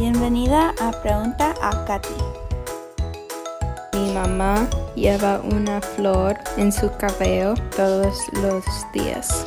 Bienvenida a Pregunta a Katy. Mi mamá lleva una flor en su cabello todos los días.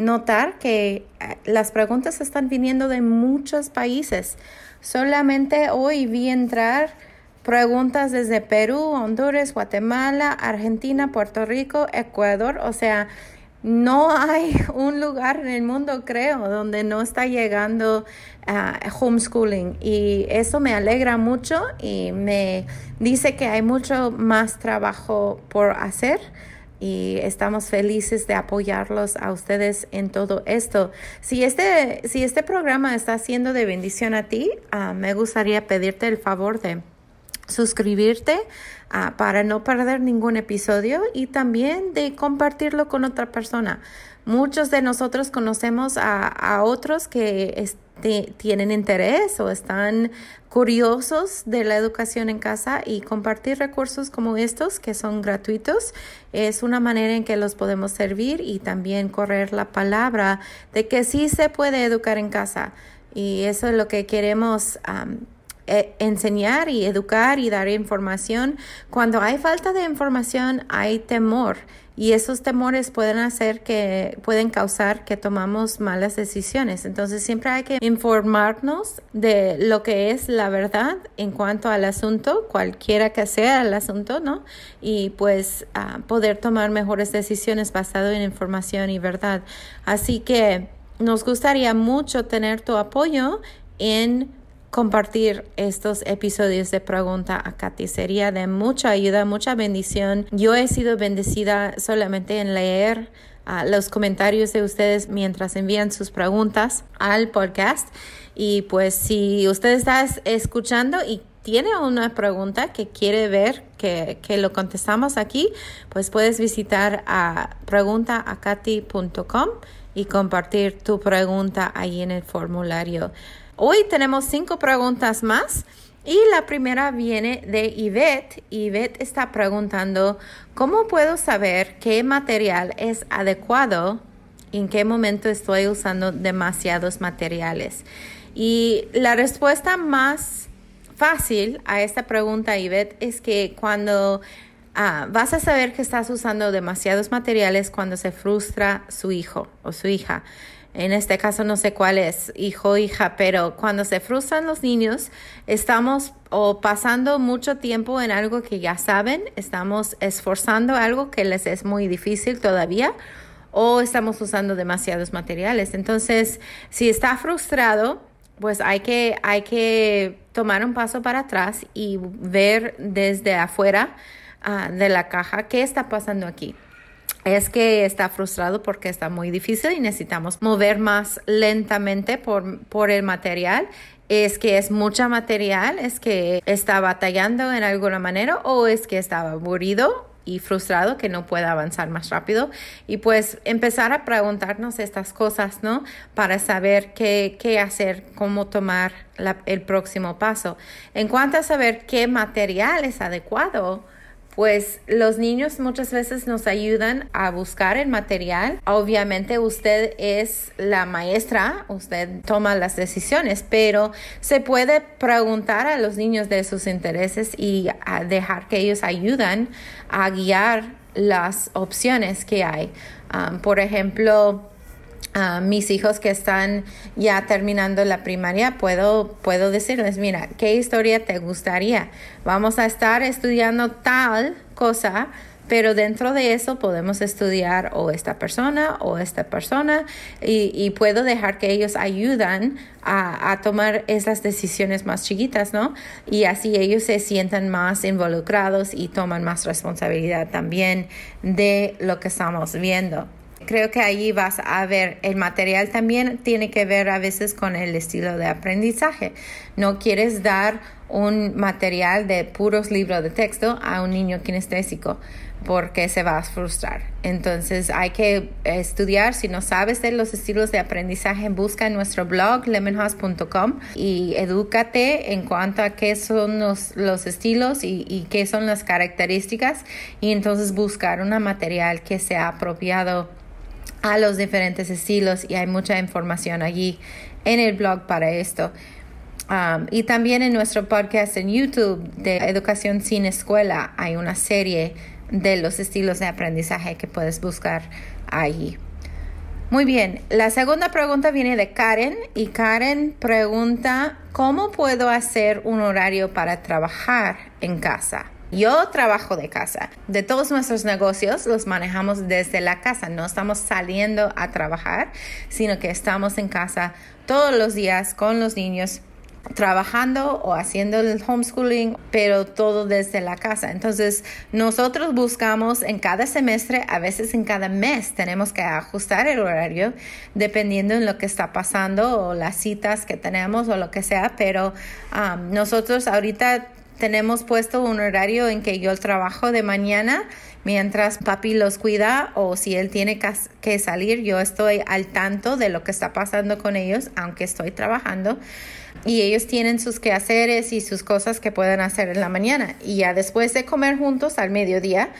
notar que eh, las preguntas están viniendo de muchos países. Solamente hoy vi entrar preguntas desde Perú, Honduras, Guatemala, Argentina, Puerto Rico, Ecuador. O sea, no hay un lugar en el mundo, creo, donde no está llegando uh, homeschooling. Y eso me alegra mucho y me dice que hay mucho más trabajo por hacer y estamos felices de apoyarlos a ustedes en todo esto. Si este, si este programa está siendo de bendición a ti, uh, me gustaría pedirte el favor de suscribirte uh, para no perder ningún episodio y también de compartirlo con otra persona. Muchos de nosotros conocemos a, a otros que tienen interés o están curiosos de la educación en casa y compartir recursos como estos que son gratuitos es una manera en que los podemos servir y también correr la palabra de que sí se puede educar en casa. Y eso es lo que queremos eh, enseñar y educar y dar información. Cuando hay falta de información, hay temor y esos temores pueden hacer que pueden causar que tomamos malas decisiones. Entonces siempre hay que informarnos de lo que es la verdad en cuanto al asunto, cualquiera que sea el asunto, ¿no? Y pues poder tomar mejores decisiones basado en información y verdad. Así que nos gustaría mucho tener tu apoyo en compartir estos episodios de Pregunta a Katy. Sería de mucha ayuda, mucha bendición. Yo he sido bendecida solamente en leer uh, los comentarios de ustedes mientras envían sus preguntas al podcast. Y pues si usted está escuchando y tiene una pregunta que quiere ver que, que lo contestamos aquí, pues puedes visitar a preguntaacati.com y compartir tu pregunta ahí en el formulario. Hoy tenemos cinco preguntas más y la primera viene de Yvette. Yvette está preguntando, ¿cómo puedo saber qué material es adecuado? ¿En qué momento estoy usando demasiados materiales? Y la respuesta más fácil a esta pregunta, Yvette, es que cuando ah, vas a saber que estás usando demasiados materiales cuando se frustra su hijo o su hija. En este caso no sé cuál es, hijo o hija, pero cuando se frustran los niños, estamos o pasando mucho tiempo en algo que ya saben, estamos esforzando algo que les es muy difícil todavía o estamos usando demasiados materiales. Entonces, si está frustrado, pues hay que, hay que tomar un paso para atrás y ver desde afuera uh, de la caja qué está pasando aquí es que está frustrado porque está muy difícil y necesitamos mover más lentamente por, por el material es que es mucha material, es que está batallando en alguna manera o es que estaba aburrido y frustrado que no pueda avanzar más rápido y pues empezar a preguntarnos estas cosas, ¿no? Para saber qué, qué hacer, cómo tomar el próximo paso. En cuanto a saber qué material es adecuado, pues los niños muchas veces nos ayudan a buscar el material. Obviamente usted es la maestra, usted toma las decisiones, pero se puede preguntar a los niños de sus intereses y dejar que ellos ayudan a guiar las opciones que hay. Um, por ejemplo, a mis hijos que están ya terminando la primaria, puedo, puedo decirles, mira, ¿qué historia te gustaría? Vamos a estar estudiando tal cosa, pero dentro de eso podemos estudiar o esta persona o esta persona y, y puedo dejar que ellos ayudan a, a, tomar esas decisiones más chiquitas, ¿no? Y así ellos se sientan más involucrados y toman más responsabilidad también de lo que estamos viendo. Creo que ahí vas a ver el material también tiene que ver a veces con el estilo de aprendizaje. No quieres dar un material de puros libros de texto a un niño kinestésico porque se va a frustrar. Entonces hay que estudiar, si no sabes de los estilos de aprendizaje, busca en nuestro blog lemonhouse.com y edúcate en cuanto a qué son los, los estilos y, y, qué son las características y entonces buscar un material que sea apropiado a los diferentes estilos y hay mucha información allí en el blog para esto. Um, y también en nuestro podcast en YouTube de Educación sin Escuela hay una serie de los estilos de aprendizaje que puedes buscar allí. Muy bien, la segunda pregunta viene de Karen y Karen pregunta, ¿cómo puedo hacer un horario para trabajar en casa? Yo trabajo de casa. De todos nuestros negocios los manejamos desde la casa. No estamos saliendo a trabajar, sino que estamos en casa todos los días con los niños trabajando o haciendo el homeschooling, pero todo desde la casa. Entonces, nosotros buscamos en cada semestre, a veces en cada mes, tenemos que ajustar el horario dependiendo en lo que está pasando o las citas que tenemos o lo que sea, pero um, nosotros ahorita tenemos puesto un horario en que yo trabajo de mañana mientras papi los cuida o si él tiene que salir, yo estoy al tanto de lo que está pasando con ellos, aunque estoy trabajando y ellos tienen sus quehaceres y sus cosas que pueden hacer en la mañana. Y ya después de comer juntos al mediodía,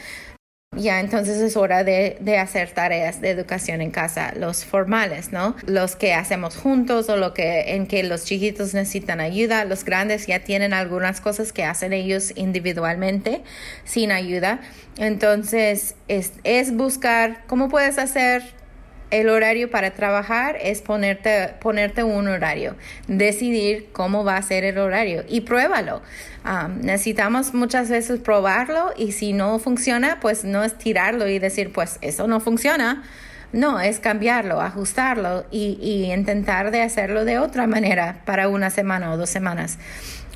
ya entonces es hora de, de, hacer tareas de educación en casa, los formales, ¿no? Los que hacemos juntos o lo que en que los chiquitos necesitan ayuda, los grandes ya tienen algunas cosas que hacen ellos individualmente sin ayuda. Entonces es, es buscar cómo puedes hacer el horario para trabajar es ponerte, ponerte un horario, decidir cómo va a ser el horario y pruébalo. Necesitamos muchas veces probarlo y si no funciona, pues no es tirarlo y decir, pues eso no funciona. No, es cambiarlo, ajustarlo y, y intentar de hacerlo de otra manera para una semana o dos semanas.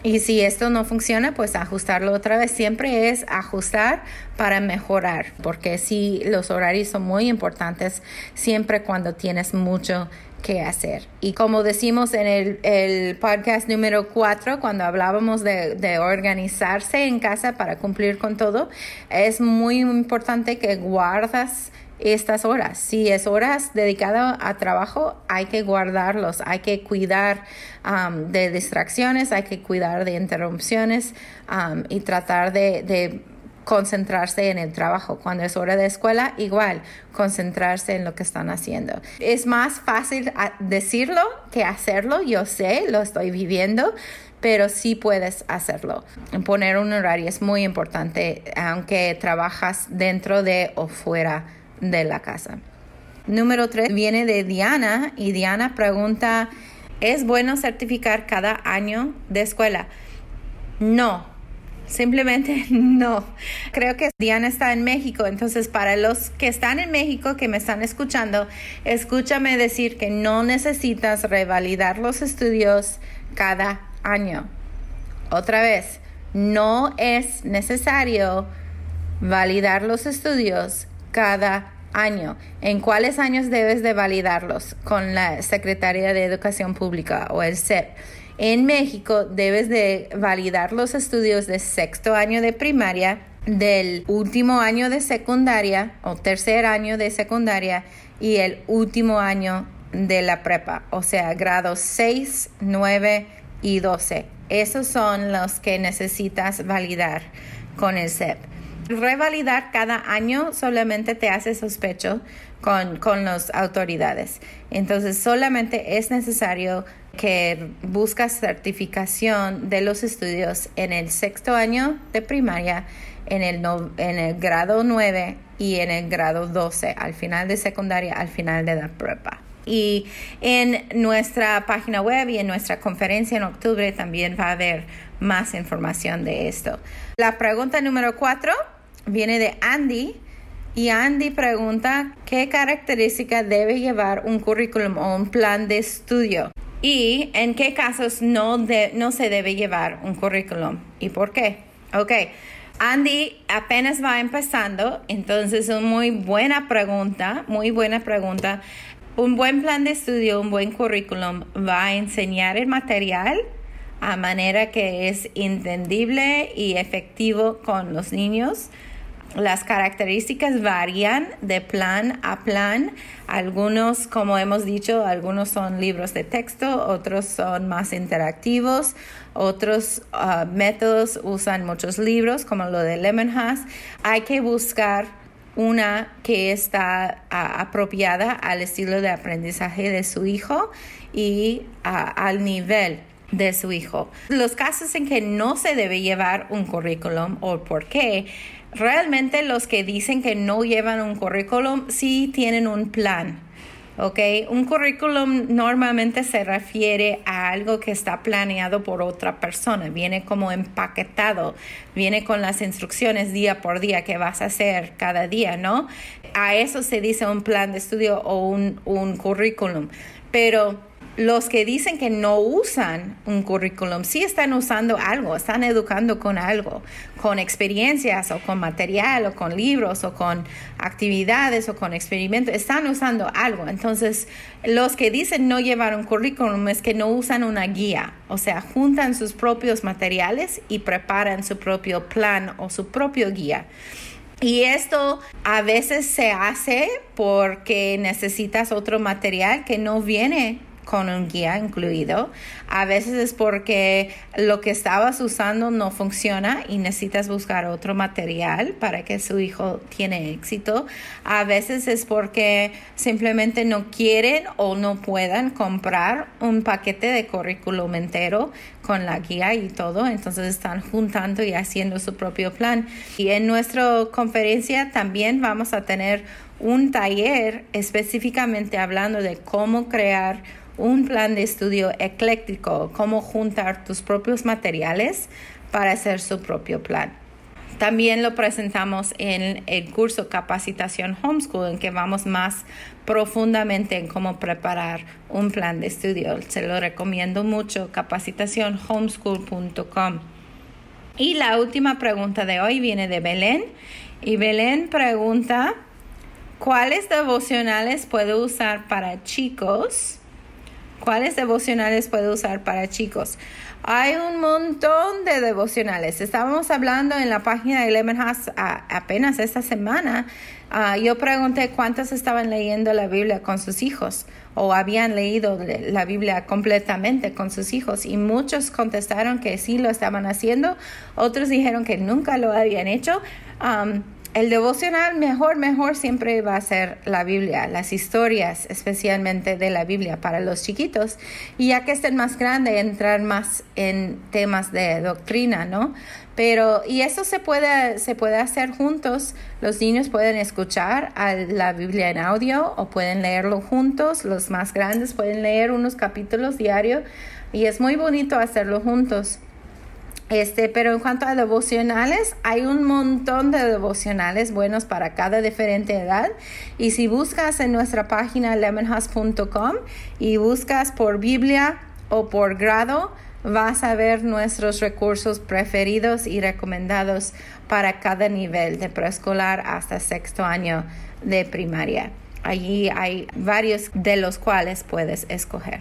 Y si esto no funciona, pues ajustarlo otra vez. Siempre es ajustar para mejorar, porque sí, los horarios son muy importantes siempre cuando tienes mucho que hacer. Y como decimos en el, el podcast número 4, cuando hablábamos de, de, organizarse en casa para cumplir con todo, es muy importante que guardas estas horas. Si es horas dedicadas a trabajo, hay que guardarlos, hay que cuidar um, de distracciones, hay que cuidar de interrupciones um, y tratar de, de concentrarse en el trabajo. Cuando es hora de escuela, igual, concentrarse en lo que están haciendo. Es más fácil decirlo que hacerlo, yo sé, lo estoy viviendo, pero sí puedes hacerlo. Poner un horario es muy importante, aunque trabajas dentro de o fuera de la casa. Número tres viene de Diana y Diana pregunta, ¿es bueno certificar cada año de escuela? No, simplemente no. Creo que Diana está en México, entonces para los que están en México, que me están escuchando, escúchame decir que no necesitas revalidar los estudios cada año. Otra vez, no es necesario validar los estudios cada año. ¿En cuáles años debes de validarlos? Con la Secretaría de Educación Pública o el CEP. En México debes de validar los estudios de sexto año de primaria, del último año de secundaria o tercer año de secundaria y el último año de la prepa, o sea, grados 6, 9 y 12. Esos son los que necesitas validar con el CEP. Revalidar cada año solamente te hace sospecho con, con las autoridades. Entonces solamente es necesario que buscas certificación de los estudios en el sexto año de primaria, en el, grado 9 y en el grado 12, al final de secundaria, al final de la prepa. Y en nuestra página web y en nuestra conferencia en octubre también va a haber más información de esto. La pregunta número cuatro viene de Andy. Y Andy pregunta qué característica debe llevar un currículum o un plan de estudio y en qué casos no, no se debe llevar un currículum y por qué. Ok, Andy apenas va empezando, entonces una muy buena pregunta, muy buena pregunta. Un buen plan de estudio, un buen currículum va a enseñar el material a manera que es entendible y efectivo con los niños. Las características varían de plan a plan. Algunos, como hemos dicho, algunos son libros de texto, otros son más interactivos, otros uh, métodos usan muchos libros, como lo de Lemonhouse. Hay que buscar una que está uh, apropiada al estilo de aprendizaje de su hijo y uh, al nivel de su hijo. Los casos en que no se debe llevar un currículum o por qué, realmente los que dicen que no llevan un currículum sí tienen un plan. Un currículum normalmente se refiere a algo que está planeado por otra persona, viene como empaquetado, viene con las instrucciones día por día que vas a hacer cada día, ¿no? A eso se dice un plan de estudio o un, un currículum. Pero los que dicen que no usan un currículum, sí están usando algo, están educando con algo, con experiencias o con material o con libros o con actividades o con experimentos, están usando algo. Entonces, los que dicen no llevar un currículum es que no usan una guía, o sea, juntan sus propios materiales y preparan su propio plan o su propio guía. Y esto a veces se hace porque necesitas otro material que no viene con un guía incluido. A veces es porque lo que estabas usando no funciona y necesitas buscar otro material para que su hijo tiene éxito. A veces es porque simplemente no quieren o no puedan comprar un paquete de currículum entero con la guía y todo, entonces están juntando y haciendo su propio plan. Y en nuestra conferencia también vamos a tener un taller específicamente hablando de cómo crear un plan de estudio ecléctico, cómo juntar tus propios materiales para hacer su propio plan. También lo presentamos en el curso Capacitación Homeschool, en que vamos más profundamente en cómo preparar un plan de estudio. Se lo recomiendo mucho, capacitacionhomeschool.com. Y la última pregunta de hoy viene de Belén. Y Belén pregunta, ¿cuáles devocionales puedo usar para chicos? ¿Cuáles devocionales puedo usar para chicos? Hay un montón de devocionales. Estábamos hablando en la página de Lemon House apenas esta semana. Ah, yo pregunté cuántos estaban leyendo la Biblia con sus hijos o habían leído la Biblia completamente con sus hijos y muchos contestaron que sí lo estaban haciendo, otros dijeron que nunca lo habían hecho. El devocional mejor, mejor siempre va a ser la Biblia, las historias especialmente de la Biblia para los chiquitos. Y ya que estén más grandes, entrar más en temas de doctrina, ¿no? Pero, y eso se puede, se puede hacer juntos. Los niños pueden escuchar la Biblia en audio o pueden leerlo juntos. Los más grandes pueden leer unos capítulos diarios y es muy bonito hacerlo juntos. Este, pero en cuanto a devocionales, hay un montón de devocionales buenos para cada diferente edad. Y si buscas en nuestra página lemonhouse.com y buscas por Biblia o por grado, vas a ver nuestros recursos preferidos y recomendados para cada nivel de preescolar hasta sexto año de primaria. Allí hay varios de los cuales puedes escoger.